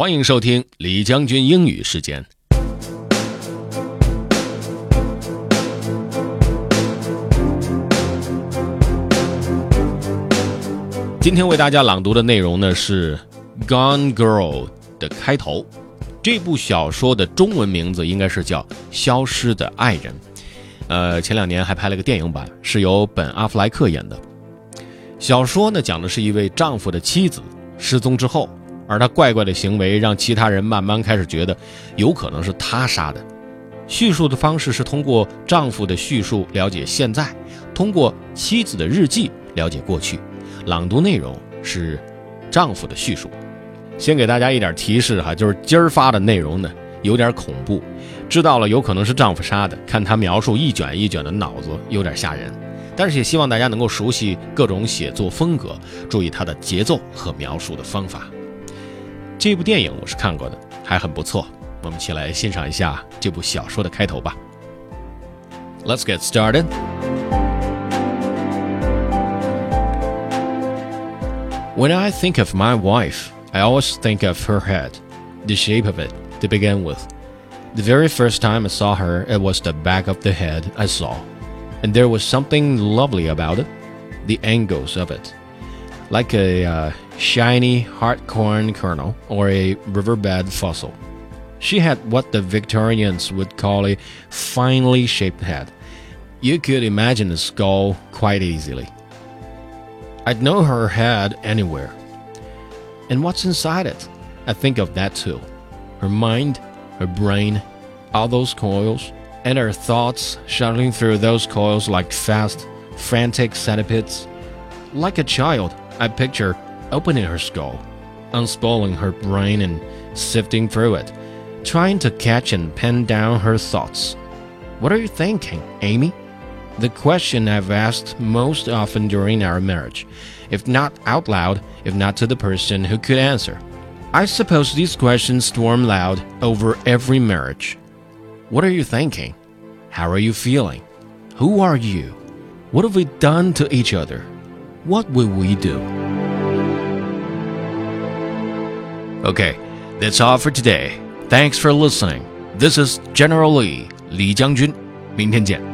欢迎收听李将军英语时间。今天为大家朗读的内容呢是《Gone Girl》的开头。这部小说的中文名字应该是叫《消失的爱人》。呃，前两年还拍了个电影版，是由本·阿弗莱克演的。小说呢讲的是一位丈夫的妻子失踪之后。而他怪怪的行为让其他人慢慢开始觉得，有可能是他杀的。叙述的方式是通过丈夫的叙述了解现在，通过妻子的日记了解过去。朗读内容是丈夫的叙述。先给大家一点提示哈，就是今儿发的内容呢有点恐怖，知道了有可能是丈夫杀的。看他描述一卷一卷的脑子有点吓人，但是也希望大家能够熟悉各种写作风格，注意他的节奏和描述的方法。这部电影我是看过的，还很不错。我们一起来欣赏一下这部小说的开头吧。Let's get started. When I think of my wife, I always think of her head, the shape of it, to begin with. The very first time I saw her, it was the back of the head I saw, and there was something lovely about it, the angles of it, like a uh, shiny hard corn kernel or a riverbed fossil. She had what the Victorians would call a finely shaped head. You could imagine a skull quite easily. I'd know her head anywhere. And what's inside it? I think of that too. Her mind, her brain, all those coils, and her thoughts shuttling through those coils like fast, frantic centipedes. Like a child, I picture opening her skull, unspoiling her brain and sifting through it, trying to catch and pen down her thoughts. What are you thinking, Amy? The question I've asked most often during our marriage, if not out loud, if not to the person who could answer. I suppose these questions storm loud over every marriage. What are you thinking? How are you feeling? Who are you? What have we done to each other? What will we do? Okay, that's all for today. Thanks for listening. This is General Lee, 李将军。明天见。